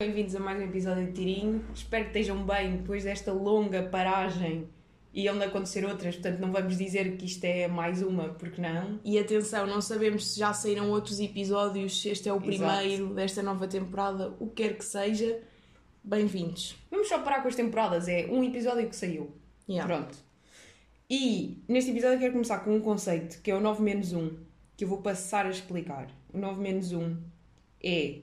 Bem-vindos a mais um episódio de Tirinho. Espero que estejam bem depois desta longa paragem e onde acontecer outras, portanto não vamos dizer que isto é mais uma, porque não. E atenção, não sabemos se já saíram outros episódios, se este é o primeiro desta nova temporada, o que quer que seja. Bem-vindos. Vamos só parar com as temporadas, é um episódio que saiu. Yeah. Pronto. E neste episódio eu quero começar com um conceito que é o 9 menos 1, que eu vou passar a explicar. O 9 menos 1 é,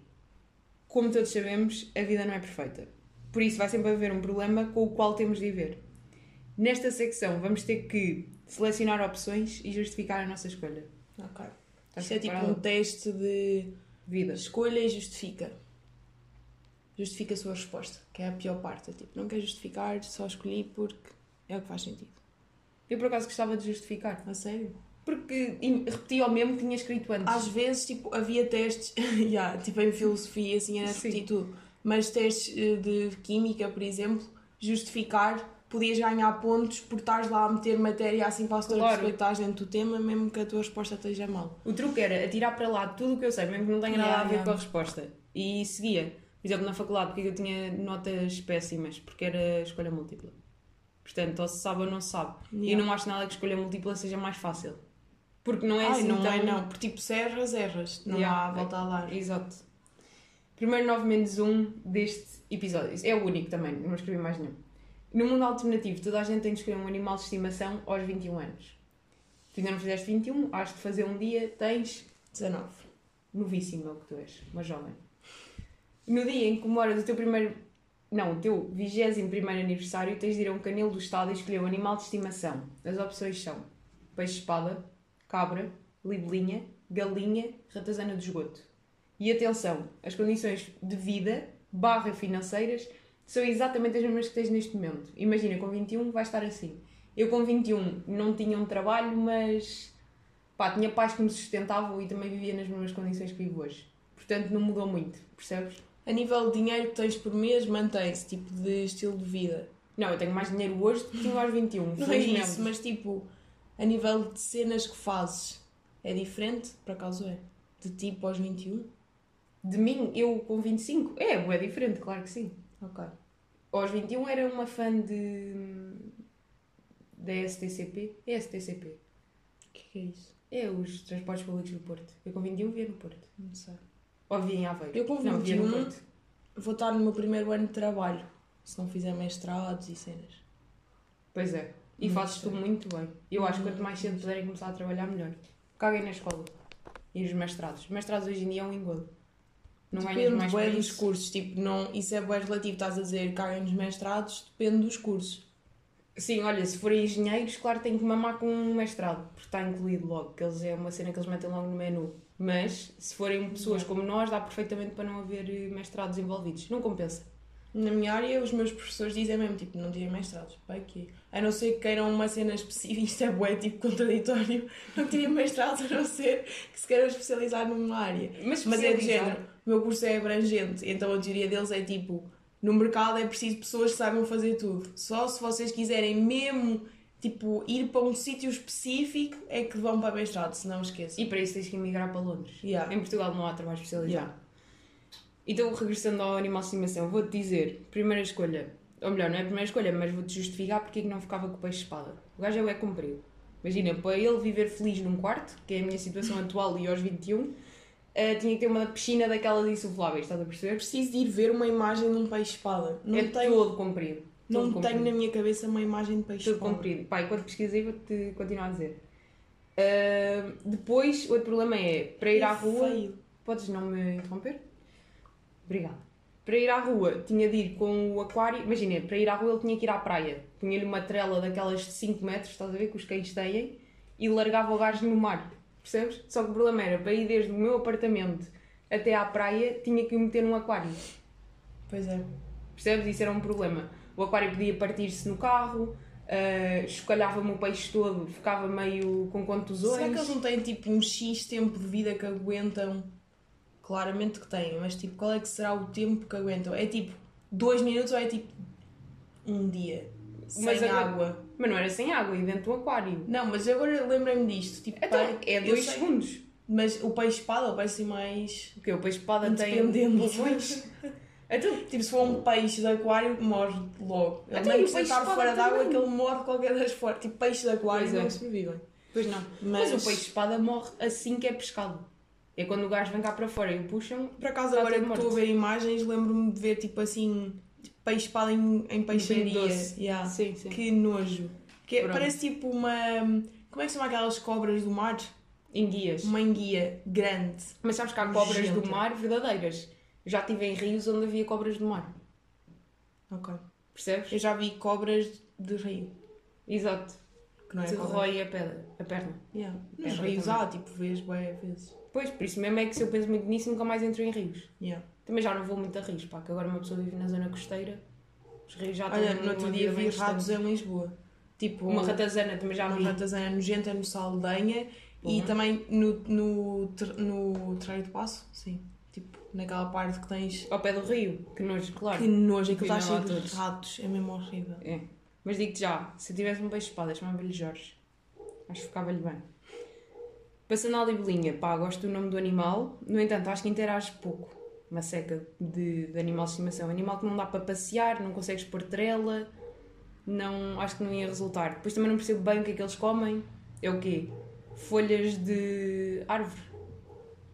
como todos sabemos, a vida não é perfeita. Por isso vai sempre haver um problema com o qual temos de viver. Nesta secção vamos ter que selecionar opções e justificar a nossa escolha. Ok. Estás Isto é tipo um teste de Vida. escolha e justifica. Justifica a sua resposta, que é a pior parte. É tipo, não quer justificar, só escolhi porque é o que faz sentido. Eu por acaso gostava de justificar. A sério? Porque im- repeti ao mesmo que tinha escrito antes. Às vezes, tipo, havia testes, yeah, tipo em filosofia, assim, era repetir tudo. Mas testes eh, de química, por exemplo, justificar, podias ganhar pontos por estares lá a meter matéria assim para a Claro. que estás dentro do tema, mesmo que a tua resposta esteja mal. O truque era atirar para lá tudo o que eu sei, mesmo que não tenha nada Yeah, a ver yeah. com a resposta. E seguia. Por exemplo, na faculdade, porque eu tinha notas péssimas, porque era escolha múltipla. Portanto, ou se sabe ou não se sabe. E Yeah. não acho nada que escolha múltipla seja mais fácil. Porque não é Ai, assim não tão... é não, porque tipo, se erras, erras. Não Yeah. há volta a dar. Exato. Primeiro 9 menos 1 deste episódio. É o único também, não escrevi mais nenhum. No mundo alternativo, toda a gente tem de escolher um animal de estimação aos 21 anos. Tu ainda não fizeste 21, has de fazer um dia, tens 19. novíssimo é o que tu és, uma jovem. No dia em que comemoras o teu primeiro. Não, o teu 21 aniversário, tens de ir a um canil do Estado e escolher um animal de estimação. As opções são peixe-espada, cabra, libelinha, galinha, ratazana de esgoto. E atenção, as condições de vida barra financeiras são exatamente as mesmas que tens neste momento. Imagina, com 21 vai estar assim. Eu com 21 não tinha um trabalho, mas pá, tinha pais que me sustentavam e também vivia nas mesmas condições que vivo hoje. Portanto, não mudou muito, percebes? A nível de dinheiro que tens por mês, mantém-se, tipo, de estilo de vida. Não, eu tenho mais dinheiro hoje do que tinha aos 21. Não é isso, mas tipo, a nível de cenas que fazes, é diferente? Por acaso é? De tipo aos 21? De mim, eu com 25, é, é diferente, claro que sim. Ok. Aos 21 era uma fã de. da STCP. É STCP. O que que é isso? É os transportes públicos do Porto. Eu com 21 via no Porto. Não sei. Ou via em Aveiro. Eu com Não, via no 21 Porto. vou estar no meu primeiro ano de trabalho, se não fizer mestrados e cenas. Pois é. E fazes tu muito bem. Eu acho que quanto mais cedo puderem começar a trabalhar, melhor. Caguem na escola. E nos mestrados. Os mestrados hoje em dia é um engodo. Não depende mais por dos isso. cursos, tipo, não, isso é bué relativo, estás a dizer caguem nos mestrados, depende dos cursos. Sim, olha, se forem engenheiros, claro, tem que mamar com um mestrado, porque está incluído logo, que eles é uma cena que eles metem logo no menu. Mas, se forem pessoas como nós, dá perfeitamente para não haver eh, mestrados envolvidos. Não compensa. Na minha área, os meus professores dizem mesmo, tipo, não tirem mestrados. Pai, que A não ser que queiram uma cena específica, isto é bué, tipo, contraditório. Não tirem mestrados, a não ser que se queiram especializar numa área. Mas, Mas é de género, o meu curso é abrangente, então a teoria deles é tipo, no mercado é preciso pessoas que saibam fazer tudo. Só se vocês quiserem mesmo, tipo, ir para um sítio específico é que vão para mestrado, senão esqueçam. E para isso tens que emigrar para Londres. Yeah. Em Portugal não há trabalho especializado. Yeah. Então, regressando ao animal de estimação, vou-te dizer, primeira escolha, ou melhor, não é a primeira escolha, mas vou-te justificar porque é que não ficava com o peixe-espada. O gajo é o comprido. Imagina, para ele viver feliz num quarto, que é a minha situação atual e aos 21, eh, tinha que ter uma piscina daquelas insufláveis, estás a perceber? Preciso de ir ver uma imagem de um peixe-espada. Não é tenho, todo comprido. não todo tenho comprido. na minha cabeça uma imagem de peixe-espada. comprido. Pá, enquanto pesquisei, vou-te continuar a dizer. Ah, depois, outro problema é, para ir à rua... Feio. Podes não me interromper? Obrigada. Para ir à rua, tinha de ir com o aquário. Imagina, para ir à rua ele tinha que ir à praia. Punha-lhe uma trela daquelas de 5 metros, estás a ver, que os cães têm, e largava o gajo no mar. Percebes? Só que o problema era, para ir desde o meu apartamento até à praia, tinha que o meter num aquário. Pois é. Percebes? Isso era um problema. O aquário podia partir-se no carro, ah, escalhava-me o peixe todo, ficava meio com contusões. Será que eles não têm tipo um X tempo de vida que aguentam? Claramente que têm, mas tipo, qual é que será o tempo que aguentam? É tipo dois minutos ou é tipo um dia? Sem Mas agora- água? Mas não era sem água, e dentro do aquário. Não, mas agora lembrei-me disto. Tipo, Então, pai, é dois sei- segundos. Mas o peixe espada parece mais. Porque o peixe espada tem Independente. pulmões. Então, Tipo, se for um peixe de aquário, morre logo. Ele Então, e o peixe estar fora d'água que ele morre de qualquer das formas. Tipo, peixe de aquário Pois é. não sobrevivem. pois não. Mas, Mas, o peixe-espada morre assim que é pescado. É quando o gajo vem cá para fora e o puxam. Por acaso, agora que estou a ver imagens, lembro-me de ver tipo assim, peixe espada em, em peixaria. doce. Yeah. Sim, sim. Que nojo. Que é- Pronto. parece tipo uma. Como é que se chama aquelas cobras do mar? Em guias. Uma enguia grande. Mas sabes que há cobras Nojenta. do mar verdadeiras. Já estive em rios onde havia cobras do mar. Ok. Percebes? Eu já vi cobras de rio. Exato. Que não é a, pedra, a perna. Yeah. Nos Perna rios há, tipo, vês bué vezes. Pois, por isso mesmo é que se eu penso muito nisso, nunca mais entro em rios. Yeah. Também já não vou muito a rios, pá, que agora uma pessoa vive na zona costeira. Os rios já estão Olha, no outro dia vi ratos em Lisboa. Tipo, Uma ratazana também já uma vi. ratazana nojenta no Saldanha e Uhum. também no, no, no Terreiro de Passo, sim. Tipo, naquela parte que tens. Ao pé do rio, que nojo, claro. Que nojo, aquilo está cheio de ratos, é mesmo horrível. É. Mas digo-te já, se eu tivesse um beijo de espada, chamava-lhe Jorge. Acho que ficava-lhe bem. Passando à libelinha, pá, gosto do nome do animal, no entanto, acho que interage pouco. Uma seca de, de animal de estimação. Animal que não dá para passear, não consegues pôr trela, não, acho que não ia resultar. Depois também não percebo bem o que é que eles comem. É o quê? Folhas de árvore,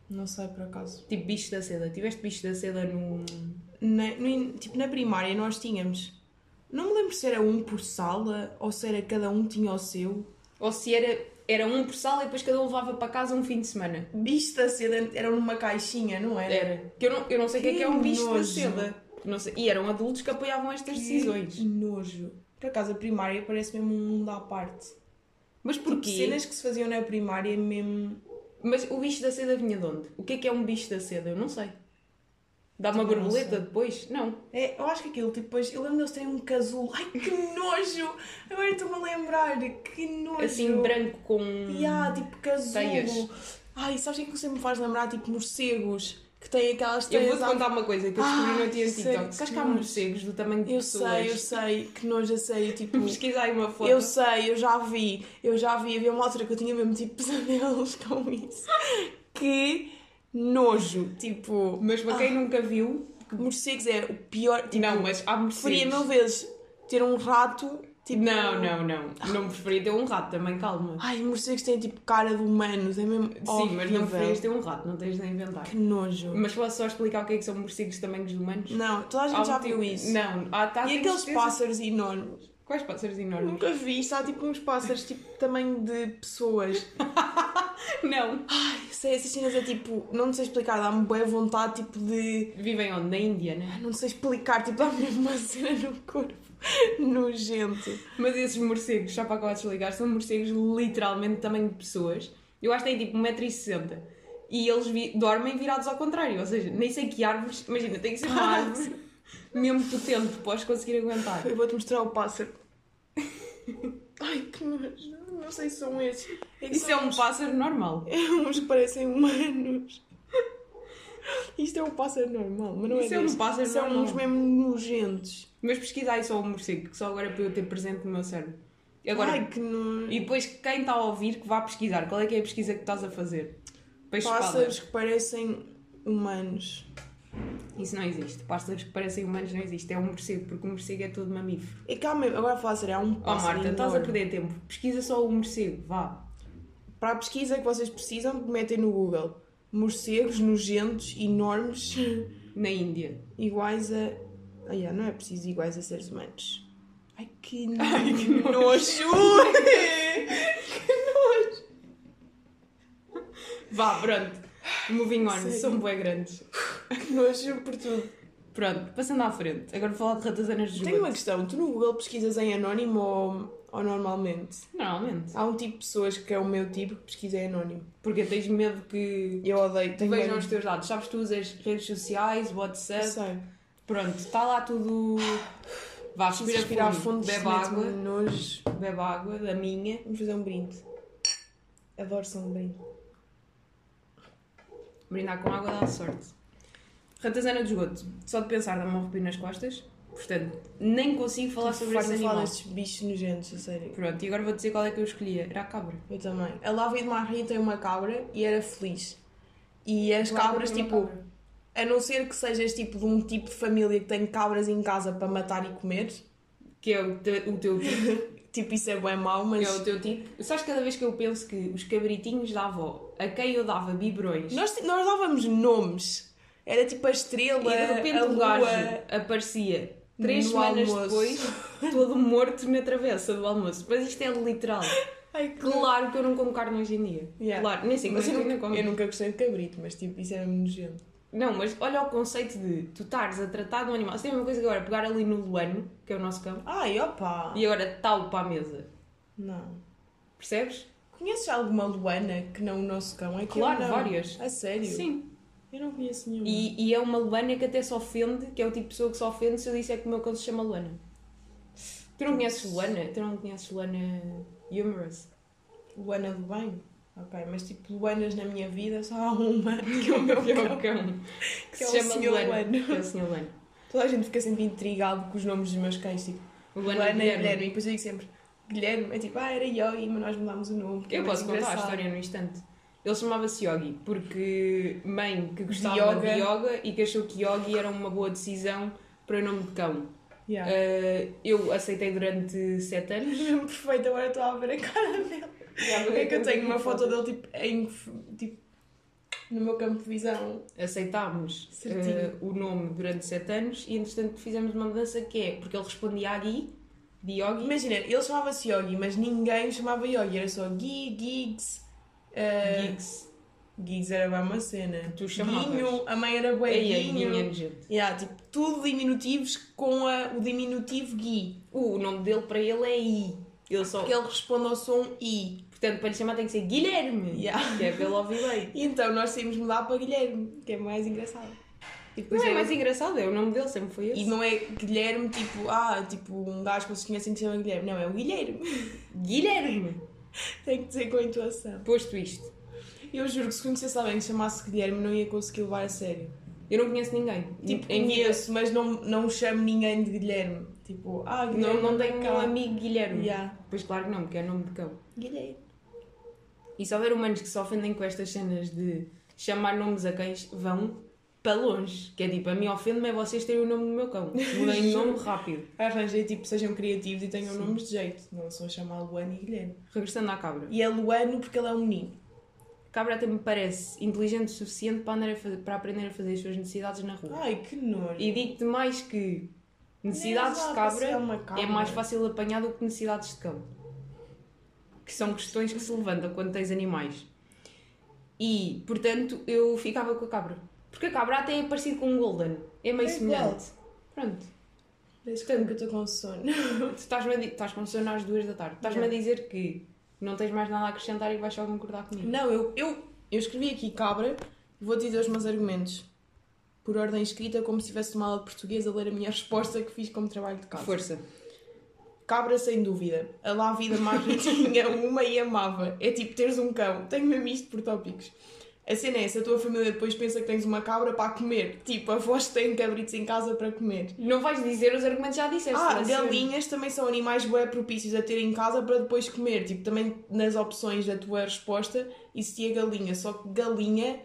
Não sei por acaso. tipo bicho da seda. Tiveste bicho da seda no. Na, no tipo, na primária nós tínhamos. Não me lembro se era um por sala ou se era cada um tinha o seu. Ou se era, era um por sala e depois cada um levava para casa um fim de semana. Bicho da seda era numa caixinha, não era? Era. Que eu não, eu não sei o que é Que que é um bicho da seda. Não sei. E eram adultos que apoiavam estas decisões. Que nojo. Por acaso a primária parece mesmo um mundo à parte. Mas Tipo, porquê? cenas que se faziam na primária mesmo. Mas o bicho da seda vinha de onde? O que é que é um bicho da seda? Eu não sei. Dá uma borboleta depois? Não. É, eu acho que aquilo, tipo, depois, eu lembro deles terem um casulo. Ai que nojo! Agora estou-me a lembrar. Que nojo! Assim, branco com. Yeah, tipo casulo. Teias. Ai, sabes o que é que sempre me faz lembrar? Tipo morcegos que têm aquelas Eu teias. vou-te à- contar uma coisa que eu descobri no dia TikTok. Sabes que há morcegos do tamanho de Eu pessoas? sei, eu sei, que nojo, eu sei. Tipo, Pesquisa aí uma foto. eu sei, eu já vi, eu já vi. Havia uma altura que eu tinha mesmo tipo pesadelos com isso. Que nojo, tipo. Mas para quem nunca viu. Morcegos é o pior. Tipo, não, mas há preferia morcegos. mil vezes ter um rato. Tipo, Não, não, não. Não preferia ter um rato também, calma. Ai, morcegos têm tipo cara de humanos, é mesmo. Sim, mas não horrível. preferias ter um rato, não tens de inventar. Que nojo. Mas posso só explicar o que é que são morcegos de tamanhos humanos? Não, toda a gente Há já tipo- viu isso. Não, há, tá, E aqueles certeza. pássaros enormes? Quais pássaros enormes? Nunca vi, há tipo uns pássaros tipo tamanho de pessoas. Não. Ai, sei, essas cenas é tipo, não sei explicar, dá-me boa vontade tipo de. Vivem onde? Na Índia, né? Não sei explicar, tipo, dá-me uma cena no corpo. Nojento. Mas esses morcegos, só para acabar de explicar, são morcegos literalmente tamanho de pessoas. Eu acho que têm tipo 1,60m. E eles vi- dormem virados ao contrário. Ou seja, nem sei que árvores. Imagina, tem que ser uma árvore mesmo potente, podes conseguir aguentar. Eu vou-te mostrar o pássaro. Ai, que nojo. Não sei se são esses. É Isso são é um uns- pássaro normal. É uns que parecem humanos. Isto é um pássaro normal, mas não Isso é é um pássaro São normal. uns mesmo nojentos. Mas pesquisa aí só o morcego, que só agora é para eu ter presente no meu cérebro. Agora, Ai, que nojo. E depois quem está a ouvir que vá pesquisar. Qual é que é a pesquisa que estás a fazer? Pássaros que parecem humanos. Isso não existe. Pássaros que parecem humanos não existe. É um morcego, porque o morcego é todo mamífero. E calma, agora falar sério, há um Oh pássaro Marta, estás a enorme. perder tempo. Pesquisa só o morcego, vá. Para a pesquisa que vocês precisam, metem no Google. Morcegos nojentos, enormes, Na Índia. iguais a... Ah, yeah, não é preciso iguais a seres humanos. Ai, que, no... Ai, que nojo! Vá, pronto. Moving on, Sério? são bué grandes. que nojo por tudo. Pronto, passando à frente. Agora vou falar de ratazanas de Tenho uma questão. Tu no Google pesquisas em anónimo ou, ou normalmente? Normalmente. Há um tipo de pessoas que é o meu tipo que pesquisa em anónimo. Porque tens medo que Eu odeio. Tenho vejam medo- os teus dados. Sabes, tu usas redes sociais, WhatsApp. sei. Pronto, está lá tudo. Vá, respira respirar fundo, fundo, bebe água, nojo. bebe água da minha. Vamos fazer um brinde. Adoro som de brinde. Brindar com água dá sorte. Ratazana de esgoto. Só de pensar dá-me um arrepio nas costas. Portanto, nem consigo falar sobre esse Faz-me falar animal. destes bichos nojentos, a sério. Pronto, e agora vou dizer qual é que eu escolhia. Era a cabra. Eu também. A Lávia de Maria tem uma cabra e era feliz. E as cabras, tem uma tipo, cabra. A não ser que sejas tipo de um tipo de família que tem cabras em casa para matar e comer. Que é o, te- o teu tipo. Tipo, isso é bem mau, que mas. é o teu tipo. Sabes cada vez que eu penso que os cabritinhos da avó, a quem eu dava biberões, Nós, nós dávamos nomes. Era tipo a estrela, e de repente a o lua. gajo aparecia três no semanas almoço. depois, todo morto na travessa do almoço. Mas isto é literal. Ai, que Claro que eu não como carne hoje em dia. Yeah. Claro, nem sei Mas eu nunca, como. eu nunca gostei de cabrito, mas tipo, isso era nojento. Não, mas olha o conceito de tu estares a tratar de um animal. Se tem uma coisa que agora pegar ali no Luano, que é o nosso cão, Ai, opa! e agora tal para a mesa. Não. Percebes? Conheces alguma Luana que não o nosso cão? É Claro, várias. A sério? Sim. Eu não conheço nenhuma. E, e é uma Luana que até se ofende, que é o tipo de pessoa que se ofende se eu disser que o meu cão se chama Luana. Tu não conheces Luana? Tu não conheces Luana Humorous? Luana do bem? Ok, mas tipo, Luanas na minha vida só há uma, que é o meu Que é cão. cão. Que Que é se o chama. Luana. Luano. Que é o Sr. Luana. Toda a gente fica sempre intrigado com os nomes dos meus cães, tipo, Luana, Luana, e Guilherme. E depois eu digo sempre, Guilherme, é tipo, ah, era Yogi, mas nós mudámos o nome. é Eu mais posso contar a história no instante. Ele chamava-se Yogi porque mãe que gostava de yoga. yoga. e que achou que Yogi era uma boa decisão para o nome de cão. Yeah. Uh, eu aceitei durante 7 anos. Perfeito, agora estou a ver a cara dele. É que eu tenho uma foto dele tipo, em, tipo no meu campo de visão. Aceitámos uh, o nome durante 7 anos e entretanto fizemos uma mudança que é porque ele respondia a Gui, de Yogi, Imagina, ele chamava-se Yogi, mas ninguém chamava Yogi, era só Gui, Gigs. Uh, Gigs. Gigs era bem uma cena. Tu chamavas. Guinho, a mãe era bué aí, Guinho. Guinho é. Yeah, tipo, tudo diminutivos com a- o diminutivo Gui. Uh, o nome dele para ele é I. Ele só... Porque ele responde ao som I. Portanto, para lhe chamar tem que ser Guilherme. Yeah. Que é ele ouvir bem. E então nós saímos mudar para Guilherme, que é mais engraçado. E depois Não é é- mais engraçado, é o nome dele, sempre foi esse. E não é Guilherme, tipo, ah, tipo, um gajo que vocês conhecem que se chama Guilherme. Não, é o Guilherme. Guilherme! Tem que dizer com a intuação. Posto isto, Eu juro que se conhecesse alguém que se chamasse Guilherme, não ia conseguir levar a sério. eu não conheço ninguém. Tipo, em conheço, mas não, não chamo ninguém de Guilherme. Tipo, ah, não, Guilherme. não anda tenho um amigo Guilherme. Yeah. Pois claro que não, porque é nome de cão. Guilherme. E se houver humanos que se ofendem com estas cenas de chamar nomes a cães, vão para longe. Que é tipo, a mim ofende-me é vocês terem o nome do meu cão. Mudem o nome rápido. Arranjei, tipo, sejam criativos e tenham Sim. nomes de jeito. Não só chamar Luano e Guilherme. Regressando à cabra. E é Luano porque ele é um menino. Cabra até me parece inteligente o suficiente para, andar a fazer- para aprender a fazer as suas necessidades na rua. Ai, que nojo. E digo-te mais que necessidades de cabra uma cabra. é mais fácil apanhar do que necessidades de cão. Que são questões que se levantam quando tens animais. E, portanto, eu ficava com a cabra. Porque a cabra até é parecido com um golden. É meio É semelhante. Pronto. Desde que eu estou com sono. Tu estás-me a estás com sono às duas da tarde. Estás-me a dizer que não tens mais nada a acrescentar e vais só concordar comigo. Não, eu, eu, eu escrevi aqui cabra e vou-te dizer os meus argumentos. Por ordem escrita, como se tivesse uma aula de português a ler a minha resposta que fiz como trabalho de casa. Força. Cabra, sem dúvida. A lá vida mais tinha uma e amava. É tipo teres um cão. Tenho mesmo isto por tópicos. A cena é, se a tua família depois pensa que tens uma cabra para comer. Tipo, avós têm cabritos em casa para comer. Não vais dizer os argumentos já disseste. Ah, galinhas também são animais bué propícios a ter em casa para depois comer. Tipo, também nas opções da tua resposta existia galinha. Só que galinha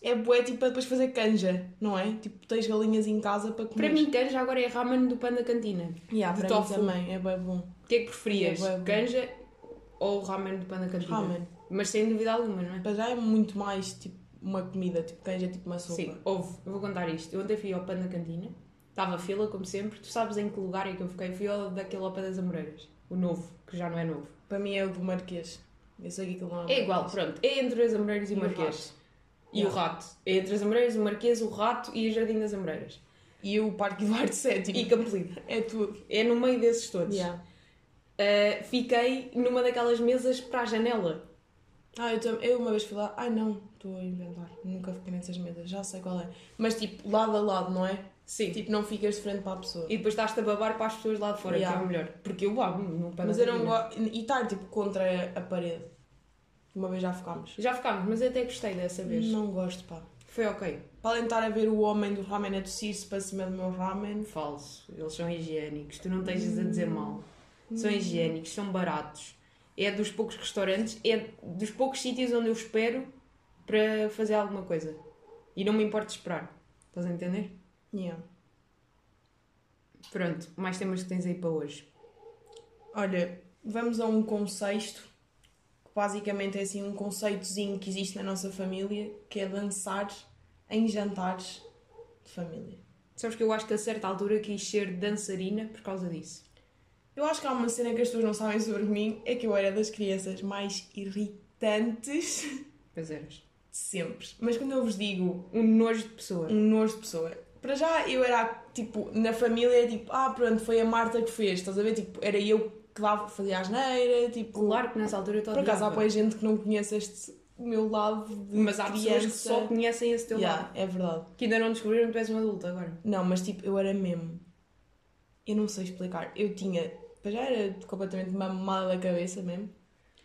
é bué tipo para depois fazer canja, não é? Tipo, tens galinhas em casa para comer. Para mim, canja agora é ramen do pão da cantina. yeah, de para mim tofu. também, é bué bom. O que é que preferias? É. Canja ou ramen do pão da cantina? Ramen. Mas sem dúvida alguma, não é? Para já é muito mais tipo uma comida, tipo canja é tipo uma sopa. Sim, houve. Eu vou contar isto. Eu ontem fui ao pão da cantina. Estava fila, como sempre. Tu sabes em que lugar é que eu fiquei? Fui ao daquele ao pé das Amoreiras. O novo, que já não é novo. Para mim é o do Marquês. Eu sei que aquilo não É igual, pronto. É entre as Amoreiras e, E o o Marquês. E Yeah. o rato. É entre as Amoreiras, o Marquês, o rato e o Jardim das Amoreiras. E o Parque Eduardo VII. E Campolide. É tudo. É no meio desses todos. Yeah. Uh, fiquei numa daquelas mesas para a janela. Ah, eu, eu uma vez fui lá. Ai não, estou a inventar. Nunca fiquei nessas mesas, já sei qual é. Mas tipo, lado a lado, não é? Sim. Tipo, não ficas de frente para a pessoa. E depois estás-te a babar para as pessoas lá de fora, Yeah. que é o melhor. Porque eu babo no pão Mas da eu não gosto. E estar tipo contra a parede. Uma vez já ficámos. Já ficámos, mas eu até gostei dessa vez. Não gosto, pá. Foi ok. Para além de estar a ver o homem do ramen a tossir-se para cima do meu ramen. Falso. Eles são higiênicos. Tu não estejas a Hum. dizer mal. São higiênicos, são baratos. É dos poucos restaurantes, é dos poucos sítios onde eu espero para fazer alguma coisa. E não me importa esperar. Estás a entender? Yeah. Pronto, mais temas que tens aí para hoje. Olha, vamos a um conceito que basicamente é assim um conceitozinho que existe na nossa família, que é dançar em jantares de família. Sabes que eu acho que a certa altura quis ser dançarina por causa disso. Eu acho que há uma cena que as pessoas não sabem sobre mim, é que eu era das crianças mais irritantes Pois eras. sempre. Mas quando eu vos digo Um nojo de pessoa. um nojo de pessoa, para já eu era, tipo, na família, tipo, ah, pronto, foi a Marta que fez, estás a ver? Tipo, era eu que dava, fazia a asneira, tipo... Claro que nessa altura eu Por acaso há boa gente que não conhece este meu lado de Mas há criança. pessoas que só conhecem esse teu Yeah, lado. é verdade. Que ainda não descobriram que tu és um adulto agora. Não, mas tipo, eu era mesmo. Eu não sei explicar. Eu tinha. Para Já era completamente mamada da cabeça mesmo.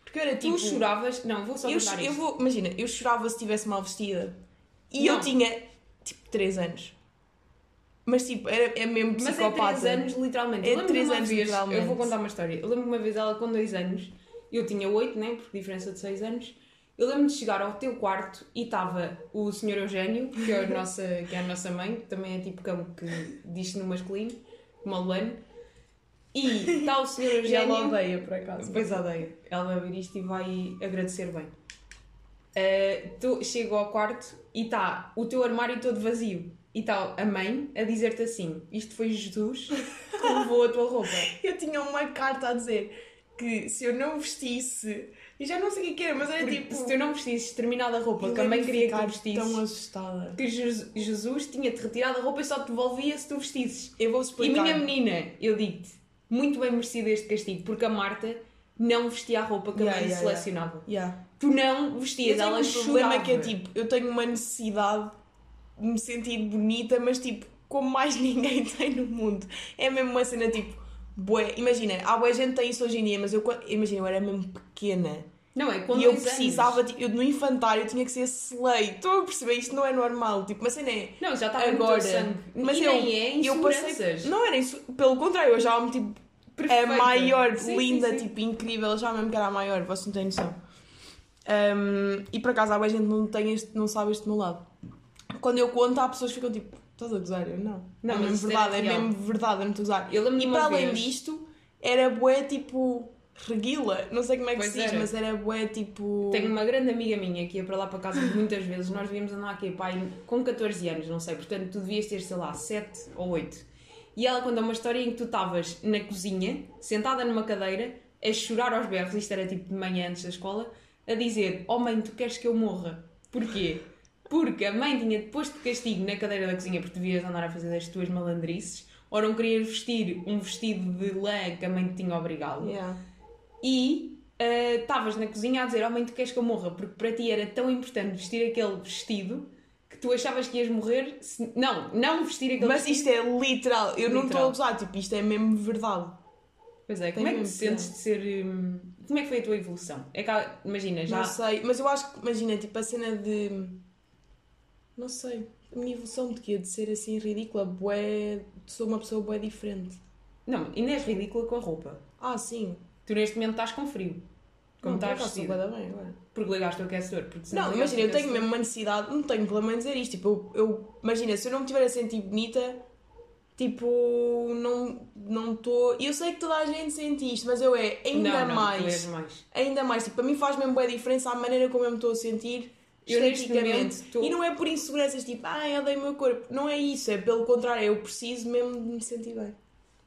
Porque eu era tipo. tu choravas. Não, vou só eu, contar eu isto. vou, imagina, eu chorava se estivesse mal vestida. E Não. eu tinha tipo 3 anos. Mas tipo, era, é mesmo Mas é psicopata. 3 anos, literalmente. É Eu lembro-me três uma anos, vez, literalmente. Eu vou contar uma história. Eu lembro-me uma vez ela com 2 anos, eu tinha 8, né? Por diferença de 6 anos. Eu lembro-me de chegar ao teu quarto e estava o Sr. Eugênio, que é, a nossa, que é a nossa mãe, que também é tipo cão que diz no masculino, Lane. E está o Sr. E ela Eugênio. odeia, por acaso. Pois odeia. Ela vai ouvir isto e vai agradecer bem. Uh, tu, chego ao quarto e está o teu armário todo vazio. E está a mãe a dizer-te assim: Isto foi Jesus que levou a tua roupa. Eu tinha uma carta a dizer que se eu não vestisse. E já não sei o que que era, mas era Porque tipo. se tu não vestisses determinada roupa eu que a mãe queria que tu vestisses, tão assustada. que Je- Jesus tinha-te retirado a roupa e só te devolvia se tu vestisses. Eu vou E explicar. minha menina, eu digo-te, muito bem merecido este castigo, porque a Marta não vestia a roupa que a Yeah, mãe yeah, selecionava. Yeah. Tu não Eu vestias, tenho ela um problema chorava. que é tipo, eu tenho uma necessidade de me sentir bonita, mas tipo, como mais ninguém tem no mundo. É mesmo uma cena tipo, bué. Imagina, há bué gente que tem isso hoje em dia, mas eu, imagina, eu era mesmo pequena. Não, é com e eu precisava, tipo, eu no infantário tinha que ser slay. Estão a perceber? Isto não é normal. Tipo, mas cena é. Não, já estava Agora, sangue. mas e eu- nem é eu passei. Não era isso. Pelo contrário, eu achava-me tipo Perfeita. a maior, Sim, linda, sim, sim. tipo, incrível. Já mesmo que era a maior, vocês não têm noção. Um, e por acaso, há gente não, tem este, não sabe este meu lado. Quando eu conto, há pessoas que ficam tipo, estás a gozar? Eu não. Não, é mesmo é verdade, é, real. mesmo verdade, eu não estou a lembro-me E para além disto, era bué tipo. Reguila, não sei como é que Pois se diz, era. mas era bué tipo. Tenho uma grande amiga minha que ia para lá para casa muitas vezes. Nós devíamos andar aqui, pai, com 14 anos, não sei. Portanto, tu devias ter, sei lá, 7 ou 8. E ela conta uma história em que tu estavas na cozinha, sentada numa cadeira, a chorar aos berros, isto era tipo de manhã antes da escola, a dizer: Oh mãe, tu queres que eu morra? Porquê? Porque a mãe tinha-te posto de castigo na cadeira da cozinha porque devias andar a fazer as tuas malandrices, ou não querias vestir um vestido de lã que a mãe te tinha obrigado. Yeah. E estavas na cozinha a dizer: Oh mãe, tu queres que eu morra? Porque para ti era tão importante vestir aquele vestido que tu achavas que ias morrer. se- Não, não vestir aquele Mas vestido. isto é literal, eu não estou a Literal. gozar, tipo, isto é mesmo verdade. Pois é, como é que te sentes de ser. hum, Como é que foi a tua evolução? É que, imagina, já. Não sei, mas eu acho que, imagina, tipo, a cena de. Não sei, a minha evolução de quê? De ser assim ridícula, bué. Sou uma pessoa bué diferente. Não, ainda és ridícula com a roupa. Ah, sim. Tu neste momento estás com frio. Como não, estás da bem agora. Porque ligaste o aquecedor. Porque não, imagina, eu tenho mesmo uma necessidade, não tenho problema em dizer isto. Tipo, eu, eu- imagina, se eu não me estiver a sentir bonita, tipo, não não estou. Eu sei que toda a gente sente isto, mas eu é ainda não, não, mais. Mais. Ainda mais, tipo, para mim faz mesmo boa diferença a maneira como eu me estou a sentir Eu esteticamente. estou- E não é por inseguranças, tipo, ai, eu odeio o meu corpo. Não é isso, é pelo contrário, eu preciso mesmo de me sentir bem.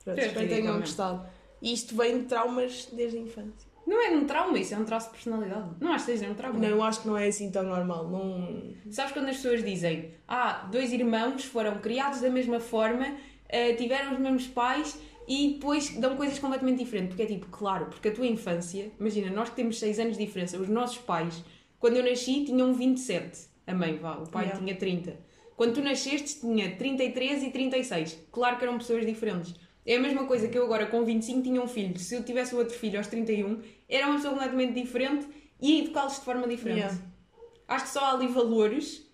Pronto, espero que tenham gostado. E isto vem de traumas desde a infância. Não é um trauma, isso é um traço de personalidade. Não acho que seja um trauma. Não, eu acho que não é assim tão normal. Não... Sabes quando as pessoas dizem ah, dois irmãos foram criados da mesma forma, eh, tiveram os mesmos pais e depois dão coisas completamente diferentes? Porque é tipo, claro, porque a tua infância, imagina, nós que temos 6 anos de diferença, os nossos pais, quando eu nasci, tinham 27. A mãe, vá, o pai Yeah. tinha 30. Quando tu nasceste, tinha 33 e 36. Claro que eram pessoas diferentes. É a mesma coisa que eu agora com 25 tinha um filho. Se eu tivesse outro filho aos 31, era uma pessoa completamente diferente e educá-los de forma diferente. Yeah. Acho que só há ali valores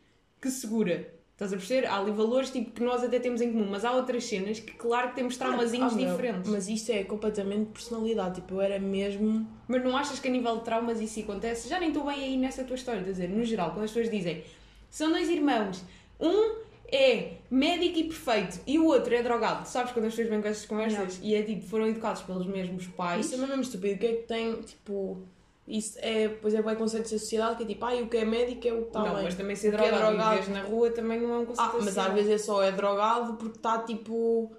que segura. Estás a perceber? Há ali valores tipo, que nós até temos em comum, mas há outras cenas que, claro, que temos traumazinhos Ah, meu, diferentes. Mas... Mas isto é completamente personalidade. Tipo, eu era mesmo. não achas que a nível de traumas isso acontece? Já nem estou bem aí nessa tua história. Quer dizer, no geral, quando as pessoas dizem são dois irmãos, um é médico e perfeito e o outro é drogado. Sabes quando as pessoas vêm com essas conversas? E é tipo, foram educados pelos mesmos pais. Isso é mesmo estúpido. O que é que tem, tipo... Isso é, pois é, bem conceitos da sociedade que é tipo, ah, o que é médico é o que está não, bem. mas também ser O que é drogado, drogado. e na rua também não é um conceito Ah, mas às vezes é só é drogado porque está tipo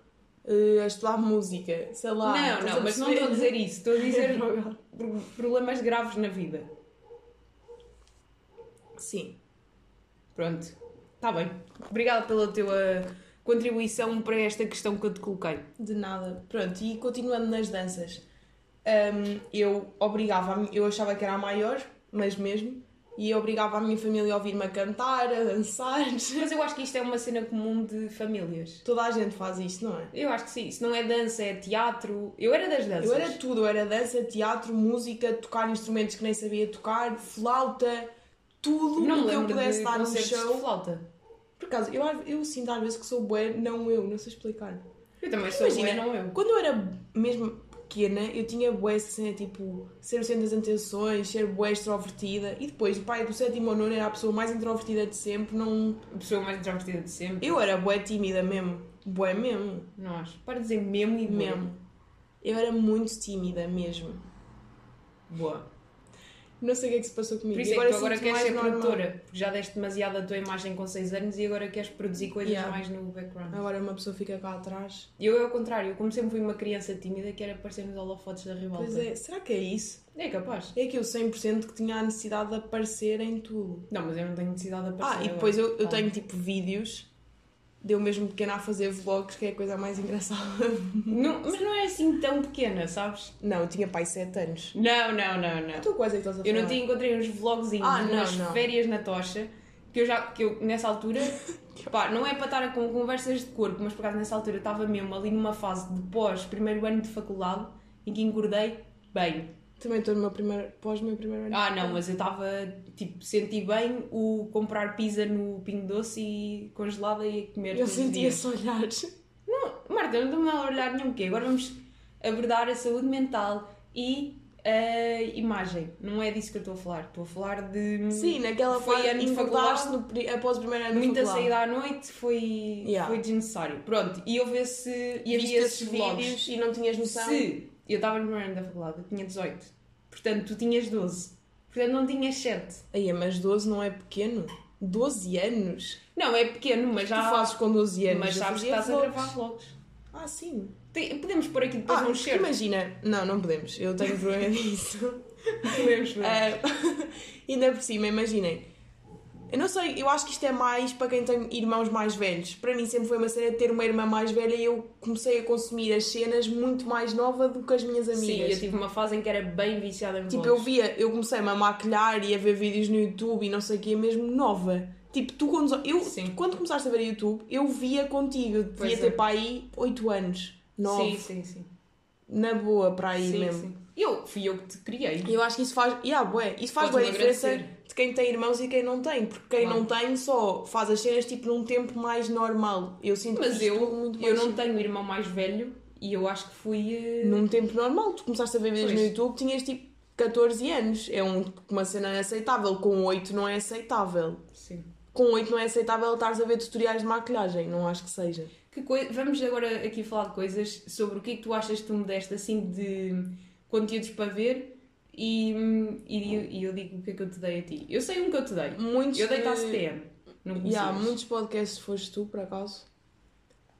eh, a estudar música, sei lá. Não, não, mas não estou a dizer isso. Estou a dizer drogado. pro- problemas graves na vida. Sim. Pronto. Está bem. Obrigada pela tua contribuição para esta questão que eu te coloquei. De nada. Pronto, e continuando nas danças, hum, eu obrigava, eu achava que era a maior, mas mesmo, e eu obrigava a minha família a ouvir-me a cantar, a dançar. Mas eu acho que isto é uma cena comum de famílias. Toda a gente faz isto, não é? Eu acho que sim. Se não é dança, é teatro. Eu era das danças. Eu era tudo, eu era dança, teatro, música, tocar instrumentos que nem sabia tocar, flauta, tudo Não o que eu pudesse de dar no show. de flauta. Por acaso, eu, eu sinto às vezes que sou bué, não eu, não sei explicar. Eu também sou Imagina, bué, não eu. Quando eu era mesmo pequena, eu tinha bué essa cena, tipo, ser o centro das atenções, ser bué extrovertida. E depois, o pai do sétimo ou nono era a pessoa mais introvertida de sempre. Não... A pessoa mais introvertida de sempre. Eu era bué tímida mesmo. Bué mesmo. Não acho. Para dizer mesmo e bué. Mesmo. Eu era muito tímida mesmo. Boa. Não sei o que é que se passou comigo. Por isso é agora que tu agora sinto-me queres ser normal. produtora. Porque já deste demasiado a tua imagem com 6 anos e agora queres produzir coisas Yeah. mais no background. Agora uma pessoa fica cá atrás. Eu é o contrário. Eu como sempre fui uma criança tímida, quero aparecer nos holofotes da rivalta. Pois é, será que é isso? É capaz. É que eu 100% que tinha a necessidade de aparecer em tudo. Não, mas eu não tenho necessidade de aparecer Ah, e agora. depois eu, eu Tá. tenho tipo vídeos de eu mesmo pequena a fazer vlogs, que é a coisa mais engraçada. Não, mas não é assim tão pequena, sabes? Não, eu tinha pai 7 anos. Não, não, não, não. Tu quase é estás a Eu falar? não te encontrei uns vlogzinhos, Ah, não, umas não. férias na tocha, que eu já, que eu nessa altura, pá, não é para estar com conversas de corpo, mas por acaso nessa altura eu estava mesmo ali numa fase de pós, primeiro ano de faculdade, em que engordei bem. Também estou no meu primeiro, pós meu primeiro ano. Ah, não, mas eu estava, tipo, senti bem o comprar pizza no Pingo Doce e congelada e comer Eu todos os senti dias. esse olhar. Marta, eu não estou a olhar nenhum quê? Agora vamos abordar a saúde mental e a imagem. Não é disso que eu estou a falar. Estou a falar de... Sim, naquela Foi fase ano de faculdade. no, após o primeiro ano Muita saída à noite foi, Yeah. foi desnecessário. Pronto, e houve esse. E havia esses vídeos e não tinhas noção. Se eu estava no primeiro ano da faculdade, eu tinha 18. Portanto, tu tinhas 12. Portanto, não tinhas 7. Aí, mas 12 não é pequeno? 12 anos? Não, é pequeno, mas já. Tu fazes com 12 anos? mas sabes que estás a vlogs. gravar vlogs. Ah, sim. Tem- Podemos pôr aqui depois Ah, um cheiro. imagina. Não, não podemos. Eu tenho vergonha disso. Podemos, podemos. Ah, ainda por cima, imaginem. Eu não sei, eu acho que isto é mais para quem tem irmãos mais velhos. Para mim sempre foi uma cena de ter uma irmã mais velha e eu comecei a consumir as cenas muito mais nova do que as minhas Sim, amigas. eu tive uma fase em que era bem viciada em Tipo, eu via, eu comecei-me a maquilhar e a ver vídeos no YouTube e não sei o que, mesmo nova. Tipo, tu quando, eu, Sim. quando começaste a ver YouTube, eu via contigo. Eu devia é. ter para aí 8 anos, 9. Sim, sim, sim. Na boa, para aí sim, mesmo. sim. Eu, fui eu que te criei. Eu acho que isso faz, yeah, bué, isso faz bué diferença. De quem tem irmãos e quem não tem, porque quem Claro. não tem só faz as cenas tipo num tempo mais normal. Eu sinto Mas que eu, muito eu não tenho irmão mais velho e eu acho que fui. eh, num tempo normal. Tu começaste a ver vídeos no. YouTube, tinhas tipo 14 anos. É um, uma cena aceitável. Com 8 não é aceitável. Sim. Com 8 não é aceitável estares a ver tutoriais de maquilhagem. Não acho que seja. Que coi- Vamos agora aqui falar de coisas sobre o que é que tu achas que tu me deste assim de conteúdos para ver e, e, e eu digo o que é que eu te dei a ti. Eu sei um que eu te dei. Muitos, Eu dei-te eh, CTM. Não conhecias. yeah, muitos podcasts foste tu, por acaso.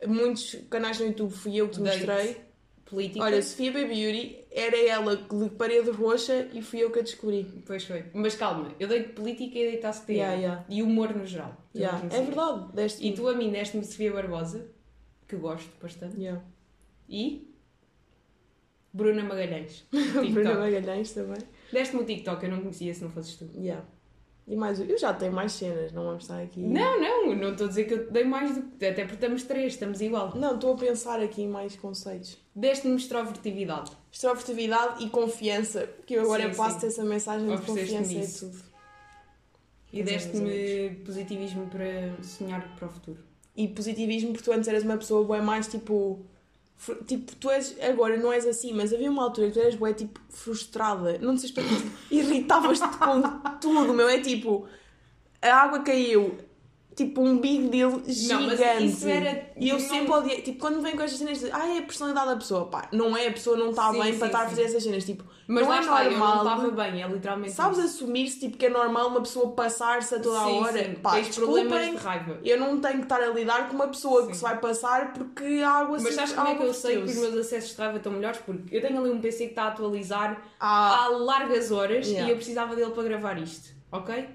Muitos canais no YouTube fui eu que te mostrei. Política. Olha, Sofia Baby Beauty era ela de parede roxa e fui eu que a descobri. Pois foi. Mas calma, eu dei-te política e dei-te a CTM. Yeah, yeah. E humor no geral. Yeah, É verdade, deste E tu a mim deste-me Sofia Barbosa, que gosto bastante. Yeah. E Bruna Magalhães. Bruna. Magalhães também. Deste-me o TikTok, eu não conhecia se não fosses tu. Yeah. E mais, eu já tenho mais cenas, não vamos estar aqui. Não, não, não estou a dizer que eu dei mais do que. Até porque estamos três, estamos igual. Não, estou a pensar aqui em mais conceitos. Deste-me extrovertividade. Extrovertividade e confiança, que eu agora Sim, passo sim. essa mensagem de confiança e tudo. E é, deste-me positivismo para sonhar para o futuro. E positivismo, porque tu antes eras uma pessoa bué mais tipo. Tipo, tu és. Agora não és assim, mas havia uma altura que tu eras bué tipo frustrada. Não sei explicar. Irritavas-te com tudo, meu. É tipo. A água caiu. Tipo um big deal gigante. Não, mas isso era- E eu não- sempre odiei, tipo, quando vem com estas cenas de ai, é a personalidade da pessoa, pá, não é, a pessoa não está bem sim, para estar a fazer essas cenas, tipo, Mas não é está, eu não normal. estava bem, é literalmente Sabes assumir-se tipo, que é normal uma pessoa passar-se a toda a Sim, hora? sim, Pá, tens problemas desculpem, de raiva. eu não tenho que estar a lidar com uma pessoa que Sim. se vai passar porque a água Mas se- sabes a como é que eu sei que os meus acessos de raiva estão melhores? Porque eu tenho ali um PC que está a atualizar Ah, há largas horas Yeah. e eu precisava dele para gravar isto, ok?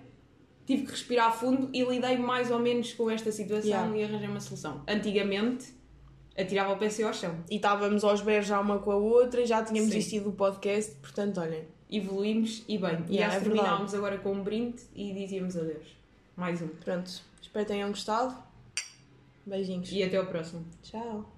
Tive que respirar fundo e lidei mais ou menos com esta situação Yeah. e arranjei uma solução. Antigamente, atirava o PC ao chão. e estávamos aos berros já uma com a outra e já tínhamos Sim. desistido do podcast, portanto, olhem. Evoluímos e bem. e Yeah, acho é verdade. terminávamos agora com um brinde e dizíamos adeus. Mais um. Pronto, espero que tenham gostado. Beijinhos. E até ao próximo. Tchau.